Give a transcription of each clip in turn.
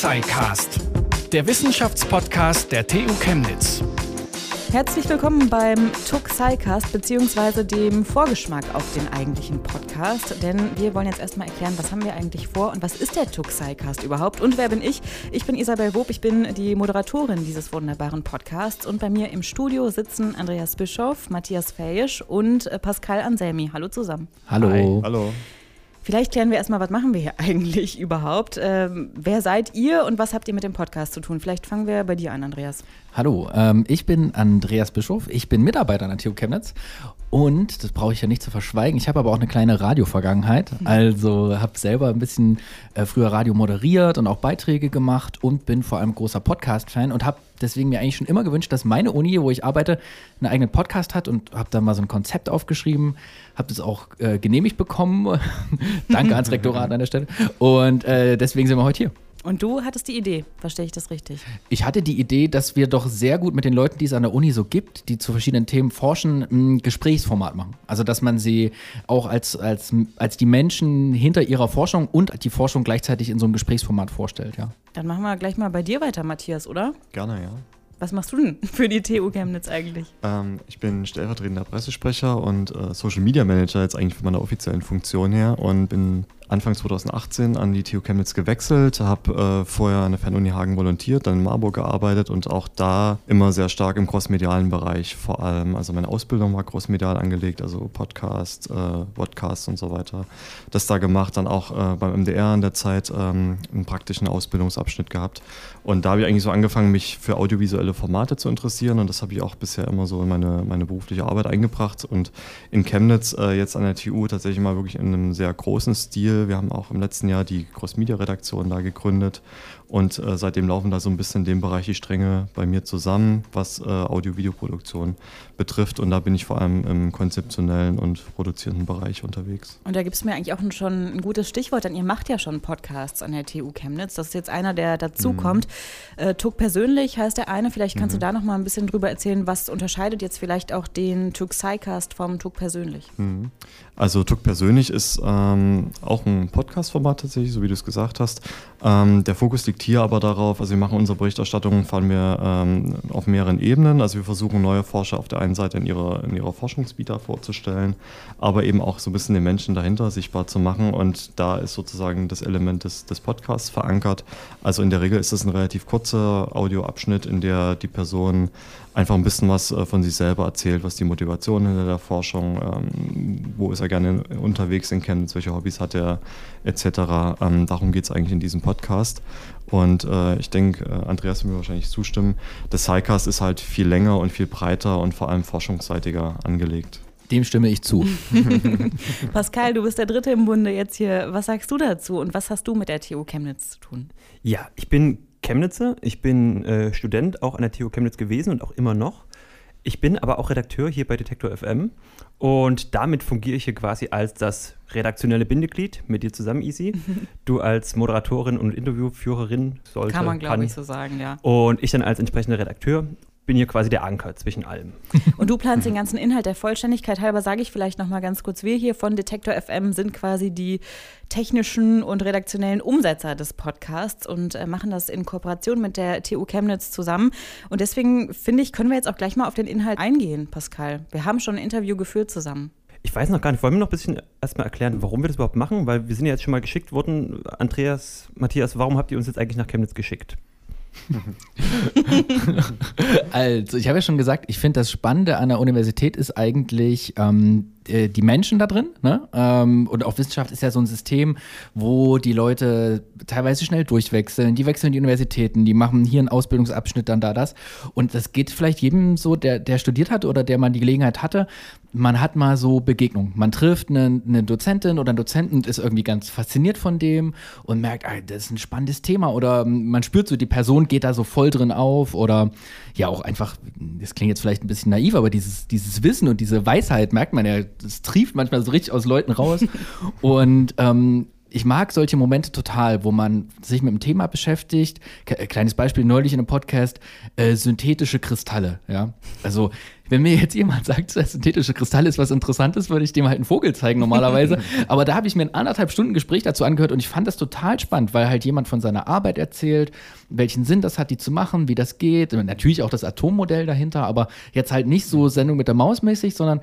Tuxicast, der Wissenschaftspodcast der TU Chemnitz. Herzlich willkommen beim Tuxicast beziehungsweise dem Vorgeschmack auf den eigentlichen Podcast. Denn wir wollen jetzt erstmal erklären, was haben wir eigentlich vor und was ist der Tuxicast überhaupt und wer bin ich? Ich bin Isabel Wob, ich bin die Moderatorin dieses wunderbaren Podcasts und bei mir im Studio sitzen Andreas Bischoff, Matthias Fäisch und äh, Pascal Anselmi. Hallo zusammen. Hallo. Hi. Hallo. Vielleicht klären wir erstmal, was machen wir hier eigentlich überhaupt? Ähm, wer seid ihr und was habt ihr mit dem Podcast zu tun? Vielleicht fangen wir bei dir an, Andreas. Hallo, ähm, ich bin Andreas Bischof, ich bin Mitarbeiter an der TU Chemnitz und, das brauche ich ja nicht zu verschweigen, ich habe aber auch eine kleine Radio-Vergangenheit. Also habe selber ein bisschen äh, früher Radio moderiert und auch Beiträge gemacht und bin vor allem großer Podcast-Fan und habe deswegen mir eigentlich schon immer gewünscht, dass meine Uni, wo ich arbeite, einen eigenen Podcast hat und habe da mal so ein Konzept aufgeschrieben, habe das auch äh, genehmigt bekommen. Danke ans Rektorat an der Stelle. Und äh, deswegen sind wir heute hier. Und du hattest die Idee, verstehe ich das richtig? Ich hatte die Idee, dass wir doch sehr gut mit den Leuten, die es an der Uni so gibt, die zu verschiedenen Themen forschen, ein Gesprächsformat machen. Also, dass man sie auch als, als, als die Menschen hinter ihrer Forschung und die Forschung gleichzeitig in so einem Gesprächsformat vorstellt, ja. Dann machen wir gleich mal bei dir weiter, Matthias, oder? Gerne, ja. Was machst du denn für die TU Chemnitz eigentlich? Ähm, ich bin stellvertretender Pressesprecher und äh, Social Media Manager jetzt eigentlich von meiner offiziellen Funktion her und bin Anfang 2018 an die TU Chemnitz gewechselt, habe äh, vorher an der Fernuni Hagen volontiert, dann in Marburg gearbeitet und auch da immer sehr stark im crossmedialen Bereich vor allem. Also meine Ausbildung war crossmedial angelegt, also Podcast, äh, Podcasts und so weiter. Das da gemacht, dann auch äh, beim MDR in der Zeit ähm, einen praktischen Ausbildungsabschnitt gehabt. Und da habe ich eigentlich so angefangen, mich für audiovisuelle Formate zu interessieren und das habe ich auch bisher immer so in meine, meine berufliche Arbeit eingebracht und in Chemnitz äh, jetzt an der TU tatsächlich mal wirklich in einem sehr großen Stil wir haben auch im letzten Jahr die Cross-Media-Redaktion da gegründet und äh, seitdem laufen da so ein bisschen in dem Bereich die Stränge bei mir zusammen, was äh, Audio-Video-Produktion betrifft. Und da bin ich vor allem im konzeptionellen und produzierenden Bereich unterwegs. Und da gibt es mir eigentlich auch schon ein gutes Stichwort, denn ihr macht ja schon Podcasts an der TU Chemnitz. Das ist jetzt einer, der dazukommt. Mhm. Äh, Tuck persönlich heißt der eine. Vielleicht kannst mhm. du da noch mal ein bisschen drüber erzählen, was unterscheidet jetzt vielleicht auch den Tuck Psycast vom Tuck persönlich? Mhm. Also Tuck persönlich ist ähm, auch ein Podcast-Format tatsächlich, so wie du es gesagt hast. Ähm, der Fokus liegt hier aber darauf, also wir machen unsere Berichterstattung, fahren wir ähm, auf mehreren Ebenen. Also wir versuchen neue Forscher auf der einen Seite in ihrer, in ihrer Forschungsvita vorzustellen, aber eben auch so ein bisschen den Menschen dahinter sichtbar zu machen. Und da ist sozusagen das Element des, des Podcasts verankert. Also in der Regel ist es ein relativ kurzer Audioabschnitt, in der die Person einfach ein bisschen was äh, von sich selber erzählt, was die Motivation hinter der Forschung, ähm, wo ist er gerne unterwegs in Chemnitz, welche Hobbys hat er, etc. Ähm, darum geht es eigentlich in diesem Podcast. Und äh, ich denke, äh, Andreas wird mir wahrscheinlich zustimmen, der SciCast ist halt viel länger und viel breiter und vor allem forschungsseitiger angelegt. Dem stimme ich zu. Pascal, du bist der Dritte im Bunde jetzt hier. Was sagst du dazu und was hast du mit der TU Chemnitz zu tun? Ja, ich bin Chemnitzer. Ich bin äh, Student auch an der TU Chemnitz gewesen und auch immer noch. Ich bin aber auch Redakteur hier bei Detektor FM und damit fungiere ich hier quasi als das redaktionelle Bindeglied mit dir zusammen, Easy. Du als Moderatorin und Interviewführerin sollte. Kann man, glaube ich, so sagen, ja. Und ich dann als entsprechender Redakteur bin hier quasi der Anker zwischen allem. Und du planst den ganzen Inhalt der Vollständigkeit halber, sage ich vielleicht noch mal ganz kurz. Wir hier von Detektor FM sind quasi die technischen und redaktionellen Umsetzer des Podcasts und äh, machen das in Kooperation mit der TU Chemnitz zusammen. Und deswegen finde ich, können wir jetzt auch gleich mal auf den Inhalt eingehen, Pascal. Wir haben schon ein Interview geführt zusammen. Ich weiß noch gar nicht, wollen wir noch ein bisschen erstmal erklären, warum wir das überhaupt machen? Weil wir sind ja jetzt schon mal geschickt worden. Andreas, Matthias, warum habt ihr uns jetzt eigentlich nach Chemnitz geschickt? also, ich habe ja schon gesagt, ich finde das Spannende an der Universität ist eigentlich ähm, äh, die Menschen da drin. Ne? Ähm, und auch Wissenschaft ist ja so ein System, wo die Leute teilweise schnell durchwechseln. Die wechseln die Universitäten, die machen hier einen Ausbildungsabschnitt, dann da das. Und das geht vielleicht jedem so, der, der studiert hat oder der mal die Gelegenheit hatte. Man hat mal so Begegnungen. Man trifft eine, eine Dozentin oder einen Dozenten und ist irgendwie ganz fasziniert von dem und merkt, ey, das ist ein spannendes Thema. Oder man spürt so, die Person geht da so voll drin auf. Oder ja, auch einfach, das klingt jetzt vielleicht ein bisschen naiv, aber dieses, dieses Wissen und diese Weisheit merkt man ja das trieft manchmal so richtig aus Leuten raus. und ähm, ich mag solche Momente total, wo man sich mit dem Thema beschäftigt. Ke- Kleines Beispiel neulich in einem Podcast, äh, synthetische Kristalle. Ja, also wenn mir jetzt jemand sagt, dass synthetische Kristalle ist was Interessantes, würde ich dem halt einen Vogel zeigen normalerweise. Aber da habe ich mir ein anderthalb Stunden Gespräch dazu angehört und ich fand das total spannend, weil halt jemand von seiner Arbeit erzählt, welchen Sinn das hat, die zu machen, wie das geht. Und natürlich auch das Atommodell dahinter, aber jetzt halt nicht so Sendung mit der Maus mäßig, sondern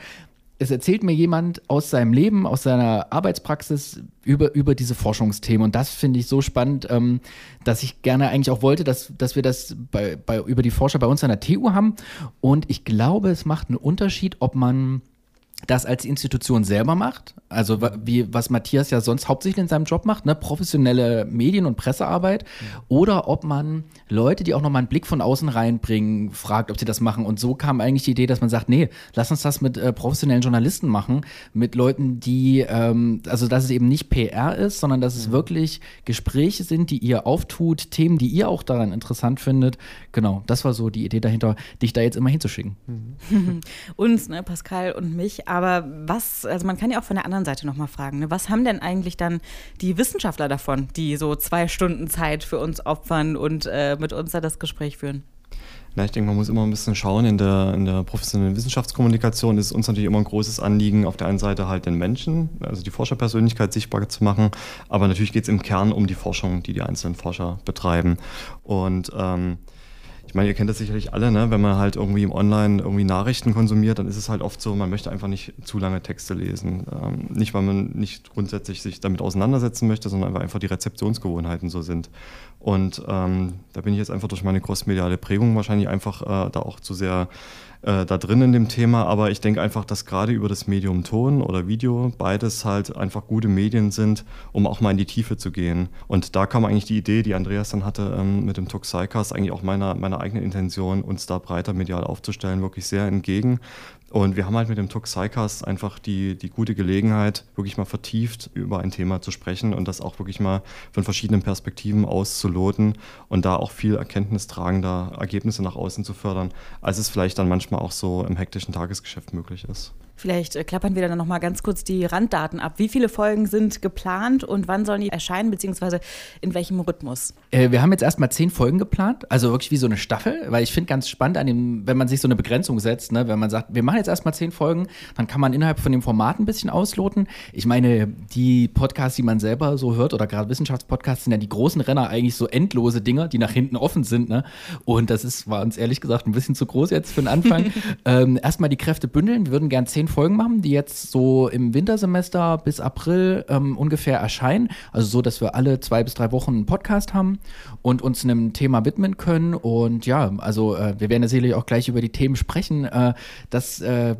es erzählt mir jemand aus seinem Leben, aus seiner Arbeitspraxis über, über diese Forschungsthemen. Und das finde ich so spannend, ähm, dass ich gerne eigentlich auch wollte, dass, dass wir das bei, bei, über die Forscher bei uns an der TU haben. Und ich glaube, es macht einen Unterschied, ob man das als Institution selber macht, also wa- wie was Matthias ja sonst hauptsächlich in seinem Job macht, ne, professionelle Medien- und Pressearbeit, oder ob man Leute, die auch nochmal einen Blick von außen reinbringen, fragt, ob sie das machen. Und so kam eigentlich die Idee, dass man sagt, nee, lass uns das mit äh, professionellen Journalisten machen, mit Leuten, die, ähm, also dass es eben nicht PR ist, sondern dass es wirklich Gespräche sind, die ihr auftut, Themen, die ihr auch daran interessant findet. Genau, das war so die Idee dahinter, dich da jetzt immer hinzuschicken. uns, ne, Pascal und mich. Aber was, also man kann ja auch von der anderen Seite nochmal fragen, ne, was haben denn eigentlich dann die Wissenschaftler davon, die so zwei Stunden Zeit für uns opfern und äh, mit uns da das Gespräch führen? Na, ich denke, man muss immer ein bisschen schauen. In der, in der professionellen Wissenschaftskommunikation ist uns natürlich immer ein großes Anliegen, auf der einen Seite halt den Menschen, also die Forscherpersönlichkeit sichtbar zu machen, aber natürlich geht es im Kern um die Forschung, die die einzelnen Forscher betreiben. Und ähm, ich meine, ihr kennt das sicherlich alle, ne? wenn man halt irgendwie im Online irgendwie Nachrichten konsumiert, dann ist es halt oft so, man möchte einfach nicht zu lange Texte lesen. Ähm, nicht, weil man nicht grundsätzlich sich damit auseinandersetzen möchte, sondern weil einfach die Rezeptionsgewohnheiten so sind. Und ähm, da bin ich jetzt einfach durch meine crossmediale Prägung wahrscheinlich einfach äh, da auch zu sehr äh, da drin in dem Thema. Aber ich denke einfach, dass gerade über das Medium Ton oder Video beides halt einfach gute Medien sind, um auch mal in die Tiefe zu gehen. Und da kam eigentlich die Idee, die Andreas dann hatte ähm, mit dem Toxicast, eigentlich auch meiner, meiner eigenen Intention, uns da breiter medial aufzustellen, wirklich sehr entgegen. Und wir haben halt mit dem Toxicast einfach die, die gute Gelegenheit, wirklich mal vertieft über ein Thema zu sprechen und das auch wirklich mal von verschiedenen Perspektiven auszuloten und da auch viel erkenntnistragender Ergebnisse nach außen zu fördern, als es vielleicht dann manchmal auch so im hektischen Tagesgeschäft möglich ist. Vielleicht äh, klappern wir dann nochmal ganz kurz die Randdaten ab. Wie viele Folgen sind geplant und wann sollen die erscheinen, beziehungsweise in welchem Rhythmus? Äh, wir haben jetzt erstmal zehn Folgen geplant, also wirklich wie so eine Staffel, weil ich finde ganz spannend an dem, wenn man sich so eine Begrenzung setzt, ne, wenn man sagt, wir machen jetzt erstmal zehn Folgen, dann kann man innerhalb von dem Format ein bisschen ausloten. Ich meine, die Podcasts, die man selber so hört, oder gerade Wissenschaftspodcasts, sind ja die großen Renner eigentlich so endlose Dinger, die nach hinten offen sind, ne? Und das ist, war uns ehrlich gesagt ein bisschen zu groß jetzt für den Anfang. ähm, erstmal die Kräfte bündeln, wir würden gern zehn Folgen machen, die jetzt so im Wintersemester bis April ähm, ungefähr erscheinen. Also so, dass wir alle zwei bis drei Wochen einen Podcast haben und uns einem Thema widmen können. Und ja, also äh, wir werden ja sicherlich auch gleich über die Themen sprechen. Äh, das äh,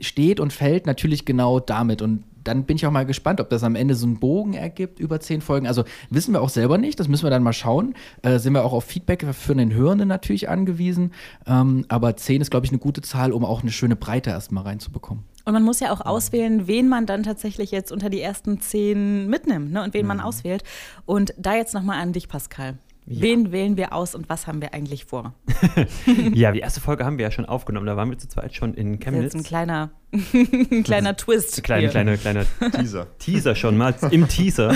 steht und fällt natürlich genau damit. Und dann bin ich auch mal gespannt, ob das am Ende so einen Bogen ergibt über zehn Folgen. Also wissen wir auch selber nicht, das müssen wir dann mal schauen. Äh, sind wir auch auf Feedback für den Hörenden natürlich angewiesen. Ähm, aber zehn ist, glaube ich, eine gute Zahl, um auch eine schöne Breite erstmal reinzubekommen. Und man muss ja auch auswählen, wen man dann tatsächlich jetzt unter die ersten zehn mitnimmt ne? und wen man auswählt. Und da jetzt nochmal an dich, Pascal. Wen wählen wir aus und was haben wir eigentlich vor? Ja, die erste Folge haben wir ja schon aufgenommen. Da waren wir zu zweit schon in Das ist Chemnitz. jetzt ein kleiner, ein kleiner Twist. Kleine, kleine, kleine Teaser. Teaser schon mal, im Teaser.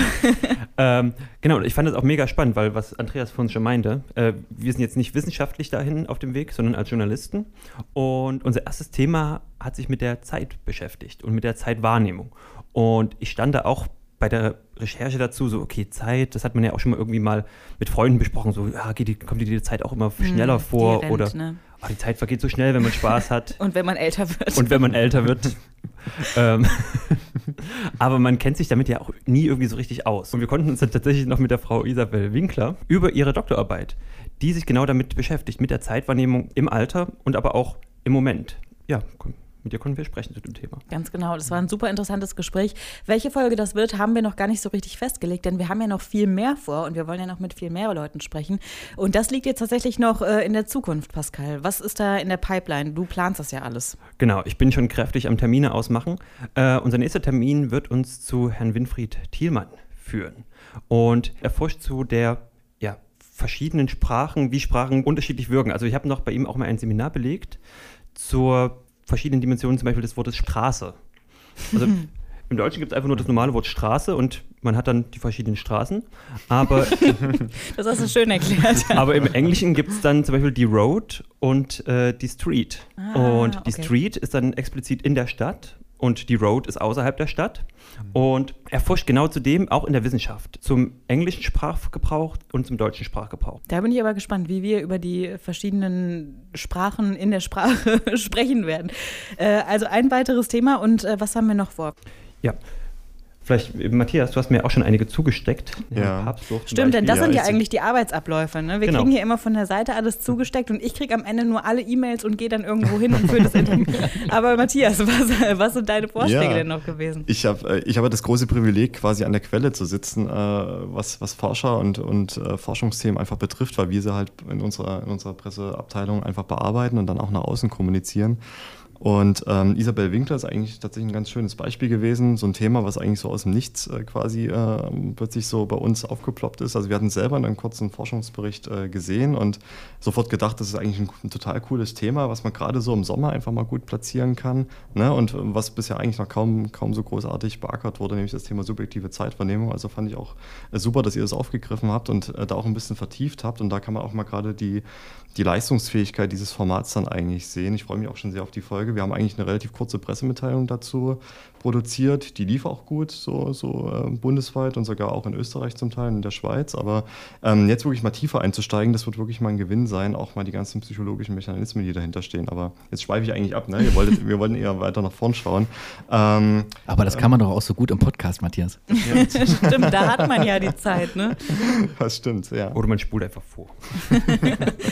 ähm, genau, ich fand das auch mega spannend, weil was Andreas vorhin schon meinte, äh, wir sind jetzt nicht wissenschaftlich dahin auf dem Weg, sondern als Journalisten. Und unser erstes Thema hat sich mit der Zeit beschäftigt und mit der Zeitwahrnehmung. Und ich stand da auch bei der Recherche dazu, so, okay, Zeit, das hat man ja auch schon mal irgendwie mal mit Freunden besprochen, so, ja, die, kommt dir die Zeit auch immer schneller Hm, vor die rennt, oder ne? ah, die Zeit vergeht so schnell, wenn man Spaß hat. Und wenn man älter wird. Und wenn man älter wird. ähm, aber man kennt sich damit ja auch nie irgendwie so richtig aus. Und wir konnten uns dann tatsächlich noch mit der Frau Isabel Winkler über ihre Doktorarbeit, die sich genau damit beschäftigt, mit der Zeitwahrnehmung im Alter und aber auch im Moment. Ja, komm, mit dir konnten wir sprechen zu dem Thema. Ganz genau, das war ein super interessantes Gespräch. Welche Folge das wird, haben wir noch gar nicht so richtig festgelegt, denn wir haben ja noch viel mehr vor und wir wollen ja noch mit viel mehr Leuten sprechen. Und das liegt jetzt tatsächlich noch äh, in der Zukunft, Pascal. Was ist da in der Pipeline? Du planst das ja alles. Genau, ich bin schon kräftig am Termine ausmachen. Äh, unser nächster Termin wird uns zu Herrn Winfried Thielmann führen. Und er forscht zu der ja, verschiedenen Sprachen, wie Sprachen unterschiedlich wirken. Also ich habe noch bei ihm auch mal ein Seminar belegt zur verschiedenen Dimensionen, zum Beispiel des Wortes Straße. Also Im Deutschen gibt es einfach nur das normale Wort Straße und man hat dann die verschiedenen Straßen. Aber, das hast du schön erklärt. aber im Englischen gibt es dann zum Beispiel die Road und äh, die Street. Ah, und die okay. Street ist dann explizit in der Stadt und die Road ist außerhalb der Stadt. Und er forscht genau zu dem auch in der Wissenschaft, zum englischen Sprachgebrauch und zum deutschen Sprachgebrauch. Da bin ich aber gespannt, wie wir über die verschiedenen Sprachen in der Sprache sprechen werden. Äh, also ein weiteres Thema und äh, was haben wir noch vor? Ja. Vielleicht, äh, Matthias, du hast mir auch schon einige zugesteckt. Ja. Stimmt, denn das Ja, sind ja ich- eigentlich die Arbeitsabläufe. Ne? Wir Genau. kriegen hier immer von der Seite alles zugesteckt und ich kriege am Ende nur alle E-Mails und gehe dann irgendwo hin und führe das Interview. Aber Matthias, was, was sind deine Vorschläge Ja. denn noch gewesen? Ich habe ich hab das große Privileg, quasi an der Quelle zu sitzen, äh, was, was Forscher und, und äh, Forschungsthemen einfach betrifft, weil wir sie halt in unserer, in unserer Presseabteilung einfach bearbeiten und dann auch nach außen kommunizieren. Und ähm, Isabel Winkler ist eigentlich tatsächlich ein ganz schönes Beispiel gewesen. So ein Thema, was eigentlich so aus dem Nichts äh, quasi äh, plötzlich so bei uns aufgeploppt ist. Also wir hatten selber einen kurzen Forschungsbericht äh, gesehen und sofort gedacht, das ist eigentlich ein, ein total cooles Thema, was man gerade so im Sommer einfach mal gut platzieren kann. Ne? Und äh, was bisher eigentlich noch kaum, kaum so großartig beackert wurde, nämlich das Thema subjektive Zeitvernehmung. Also fand ich auch äh, super, dass ihr das aufgegriffen habt und äh, da auch ein bisschen vertieft habt. Und da kann man auch mal gerade die, die Leistungsfähigkeit dieses Formats dann eigentlich sehen. Ich freue mich auch schon sehr auf die Folge. Wir haben eigentlich eine relativ kurze Pressemitteilung dazu produziert. Die lief auch gut, so, so äh, bundesweit und sogar auch in Österreich zum Teil, in der Schweiz. Aber ähm, jetzt wirklich mal tiefer einzusteigen, das wird wirklich mal ein Gewinn sein, auch mal die ganzen psychologischen Mechanismen, die dahinter stehen. Aber jetzt schweife ich eigentlich ab, ne? Ihr wolltet, wir wollten eher weiter nach vorn schauen. Ähm, Aber das kann man doch auch so gut im Podcast, Matthias. Stimmt, da hat man ja die Zeit. Ne? das stimmt, ja. Oder man spult einfach vor.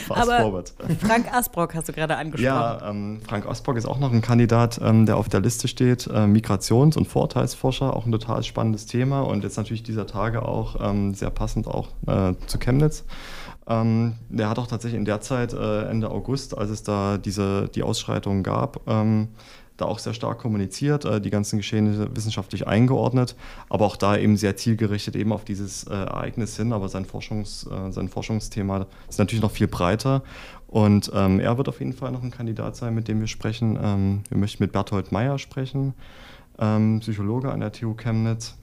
Fast Aber forward. Frank Asbrock hast du gerade angesprochen. Ja, ähm, Frank Osborg ist auch noch ein Kandidat, ähm, der auf der Liste steht. Äh, Migrations- und Vorteilsforscher, auch ein total spannendes Thema und jetzt natürlich dieser Tage auch ähm, sehr passend auch äh, zu Chemnitz. Ähm, der hat auch tatsächlich in der Zeit, äh, Ende August, als es da diese, die Ausschreitungen gab, ähm, da auch sehr stark kommuniziert, äh, die ganzen Geschehnisse wissenschaftlich eingeordnet, aber auch da eben sehr zielgerichtet eben auf dieses äh, Ereignis hin. Aber sein, Forschungs, äh, sein Forschungsthema ist natürlich noch viel breiter und ähm, er wird auf jeden Fall noch ein Kandidat sein, mit dem wir sprechen. Ähm, wir möchten mit Berthold Meyer sprechen, ähm, Psychologe an der TU Chemnitz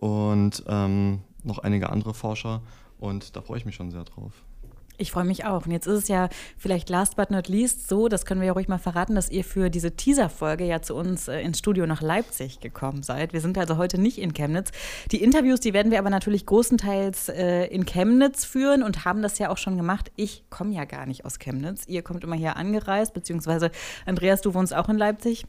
und ähm, noch einige andere Forscher. Und da freue ich mich schon sehr drauf. Ich freue mich auch. Und jetzt ist es ja vielleicht last but not least so, das können wir ja ruhig mal verraten, dass ihr für diese Teaser-Folge ja zu uns äh, ins Studio nach Leipzig gekommen seid. Wir sind also heute nicht in Chemnitz. Die Interviews, die werden wir aber natürlich großenteils äh, in Chemnitz führen und haben das ja auch schon gemacht. Ich komme ja gar nicht aus Chemnitz. Ihr kommt immer hier angereist, beziehungsweise Andreas, du wohnst auch in Leipzig.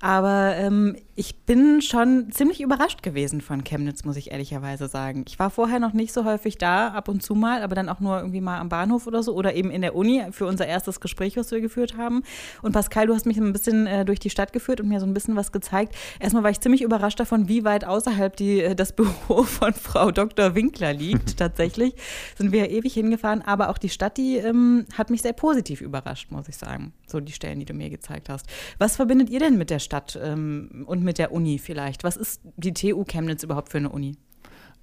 Aber ähm, ich bin schon ziemlich überrascht gewesen von Chemnitz, muss ich ehrlicherweise sagen. Ich war vorher noch nicht so häufig da, ab und zu mal, aber dann auch nur irgendwie mal am Bahnhof oder so oder eben in der Uni für unser erstes Gespräch, was wir geführt haben. Und Pascal, du hast mich ein bisschen äh, durch die Stadt geführt und mir so ein bisschen was gezeigt. Erstmal war ich ziemlich überrascht davon, wie weit außerhalb die, äh, das Büro von Frau Dr. Winkler liegt. Tatsächlich sind wir ewig hingefahren, aber auch die Stadt, die ähm, hat mich sehr positiv überrascht, muss ich sagen. So die Stellen, die du mir gezeigt hast. Was verbindet ihr denn mit der Stadt ähm, und mit der Uni vielleicht? Was ist die TU Chemnitz überhaupt für eine Uni?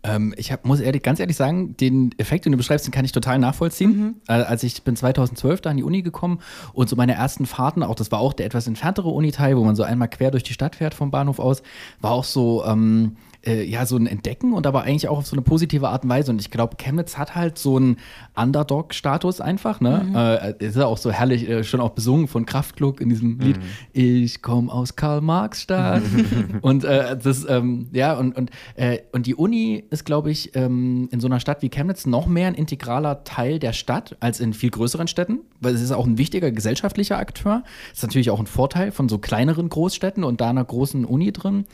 Ähm, ich hab, muss ehrlich, ganz ehrlich sagen, den Effekt, den du beschreibst, den kann ich total nachvollziehen. Äh, als ich bin 2012 da an die Uni gekommen und so meine ersten Fahrten, auch das war auch der etwas entferntere Uniteil, wo man so einmal quer durch die Stadt fährt vom Bahnhof aus, war auch so, ähm, äh, ja, so ein Entdecken und aber eigentlich auch auf so eine positive Art und Weise. Und ich glaube, Chemnitz hat halt so einen Underdog-Status einfach, ne? Äh, ist ja auch so herrlich, äh, schon auch besungen von Kraftklug in diesem Lied. Ich komme aus Karl-Marx-Stadt. und äh, das, ähm, ja, und, und, äh, und die Uni ist, glaube ich, ähm, in so einer Stadt wie Chemnitz noch mehr ein integraler Teil der Stadt als in viel größeren Städten, weil es ist auch ein wichtiger gesellschaftlicher Akteur. Ist natürlich auch ein Vorteil von so kleineren Großstädten und da einer großen Uni drin.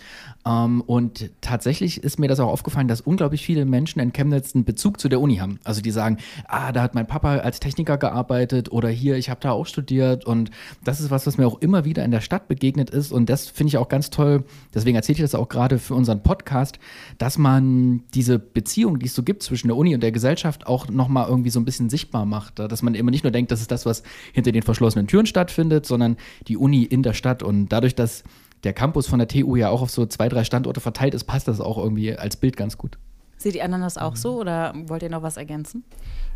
Ähm, und tatsächlich ist mir das auch aufgefallen, dass unglaublich viele Menschen in Chemnitz einen Bezug zu der Uni haben. Also die sagen, ah, da hat mein Papa als Techniker gearbeitet oder hier, ich habe da auch studiert. Und das ist was, was mir auch immer wieder in der Stadt begegnet ist. Und das finde ich auch ganz toll. Deswegen erzähle ich das auch gerade für unseren Podcast, dass man diese Beziehung, die es so gibt zwischen der Uni und der Gesellschaft, auch nochmal irgendwie so ein bisschen sichtbar macht. Dass man immer nicht nur denkt, das ist das, was hinter den verschlossenen Türen stattfindet, sondern die Uni in der Stadt. Und dadurch, dass der Campus von der TU ja auch auf so zwei, drei Standorte verteilt ist, passt das auch irgendwie als Bild ganz gut. Seht die anderen das auch so oder wollt ihr noch was ergänzen?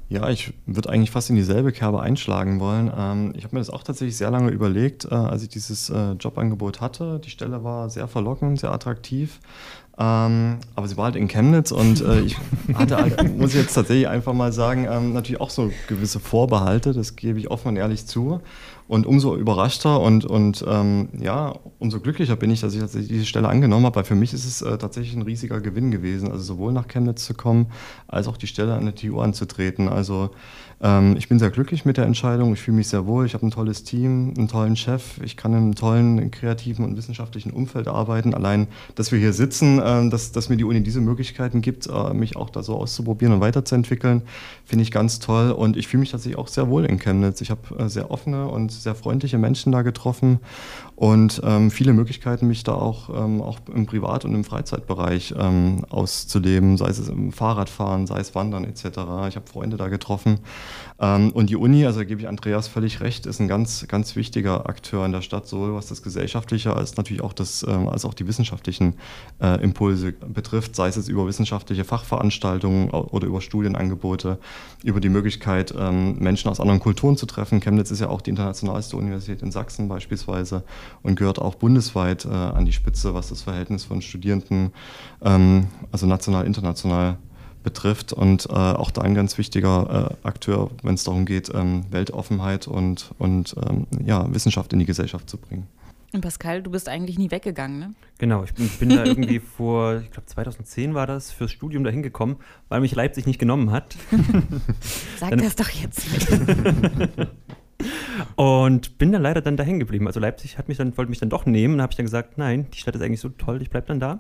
Ja, ich würde eigentlich fast in dieselbe Kerbe einschlagen wollen. Ähm, ich habe mir das auch tatsächlich sehr lange überlegt, äh, als ich dieses äh, Jobangebot hatte. Die Stelle war sehr verlockend, sehr attraktiv. Ähm, aber sie war halt in Chemnitz und äh, ich hatte halt, muss ich jetzt tatsächlich einfach mal sagen, ähm, natürlich auch so gewisse Vorbehalte, das gebe ich offen und ehrlich zu. Und umso überraschter und, und ähm, ja, umso glücklicher bin ich, dass ich tatsächlich diese Stelle angenommen habe, weil für mich ist es äh, tatsächlich ein riesiger Gewinn gewesen, also sowohl nach Chemnitz zu kommen, als auch die Stelle an der TU anzutreten. Also ähm, ich bin sehr glücklich mit der Entscheidung, ich fühle mich sehr wohl, ich habe ein tolles Team, einen tollen Chef, ich kann in einem tollen kreativen und wissenschaftlichen Umfeld arbeiten. Allein, dass wir hier sitzen, äh, dass, dass mir die Uni diese Möglichkeiten gibt, äh, mich auch da so auszuprobieren und weiterzuentwickeln, finde ich ganz toll. Und ich fühle mich tatsächlich auch sehr wohl in Chemnitz. Ich habe äh, sehr offene und sehr freundliche Menschen da getroffen und ähm, viele Möglichkeiten, mich da auch, ähm, auch im Privat- und im Freizeitbereich ähm, auszuleben, sei es im Fahrradfahren, sei es Wandern etc. Ich habe Freunde da getroffen. Ähm, und die Uni, also da gebe ich Andreas völlig recht, ist ein ganz, ganz wichtiger Akteur in der Stadt, sowohl was das Gesellschaftliche als natürlich auch das, ähm, als auch die wissenschaftlichen äh, Impulse betrifft, sei es über wissenschaftliche Fachveranstaltungen oder über Studienangebote, über die Möglichkeit, ähm, Menschen aus anderen Kulturen zu treffen. Chemnitz ist ja auch die internationalste Universität in Sachsen beispielsweise und gehört auch bundesweit äh, an die Spitze, was das Verhältnis von Studierenden, ähm, also national, international betrifft und äh, auch da ein ganz wichtiger äh, Akteur, wenn es darum geht, ähm, Weltoffenheit und, und ähm, ja, Wissenschaft in die Gesellschaft zu bringen. Und Pascal, du bist eigentlich nie weggegangen, ne? Genau, ich bin, bin da irgendwie vor, ich glaube 2010 war das, fürs Studium da hingekommen, weil mich Leipzig nicht genommen hat. Sag das doch jetzt nicht. Und bin dann leider dann da hängen geblieben. Also Leipzig hat mich dann, wollte mich dann doch nehmen. Da habe ich dann gesagt, nein, die Stadt ist eigentlich so toll, ich bleibe dann da.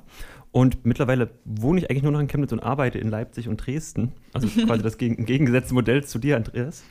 Und mittlerweile wohne ich eigentlich nur noch in Chemnitz und arbeite in Leipzig und Dresden. Also quasi das entgegengesetzte Modell zu dir, Andreas.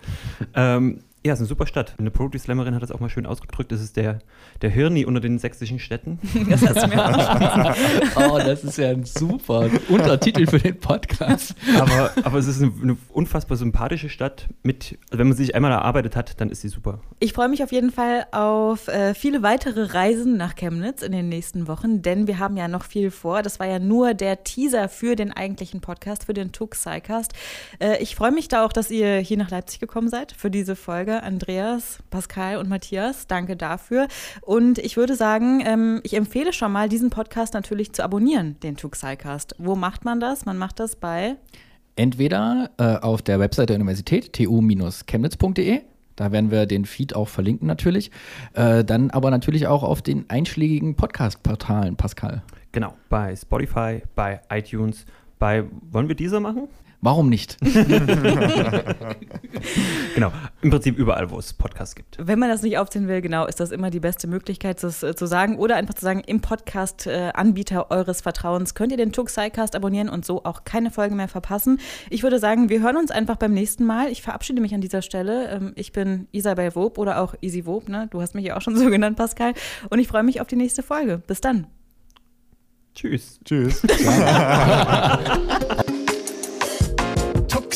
Ähm, ja, es ist eine super Stadt. Eine Poetry Slammerin hat das auch mal schön ausgedrückt. Es ist der, der Hirni unter den sächsischen Städten. Das hast du mir auch Oh, das ist ja ein super Untertitel für den Podcast. aber, aber es ist eine, eine unfassbar sympathische Stadt. Mit, also wenn man sie sich einmal erarbeitet hat, dann ist sie super. Ich freue mich auf jeden Fall auf äh, viele weitere Reisen nach Chemnitz in den nächsten Wochen, denn wir haben ja noch viel vor. Das war ja nur der Teaser für den eigentlichen Podcast, für den Tuk Psycast. Äh, ich freue mich da auch, dass ihr hier nach Leipzig gekommen seid für diese Folge. Andreas, Pascal und Matthias, danke dafür. Und ich würde sagen, ähm, ich empfehle schon mal, diesen Podcast natürlich zu abonnieren, den Tuk Psycast. Wo macht man das? Man macht das bei Entweder äh, auf der Website der Universität, tu-chemnitz.de, da werden wir den Feed auch verlinken natürlich. Äh, dann aber natürlich auch auf den einschlägigen Podcast-Portalen, Pascal. Genau, bei Spotify, bei iTunes, bei, wollen wir dieser machen? Warum nicht? Genau, im Prinzip überall, wo es Podcasts gibt. Wenn man das nicht aufzählen will, genau, ist das immer die beste Möglichkeit, das äh, zu sagen. Oder einfach zu sagen, im Podcast-Anbieter äh, eures Vertrauens könnt ihr den Tuxicast abonnieren und so auch keine Folge mehr verpassen. Ich würde sagen, wir hören uns einfach beim nächsten Mal. Ich verabschiede mich an dieser Stelle. Ähm, ich bin Isabel Wob oder auch Easy Wob, ne? Du hast mich ja auch schon so genannt, Pascal. Und ich freue mich auf die nächste Folge. Bis dann. Tschüss. Tschüss.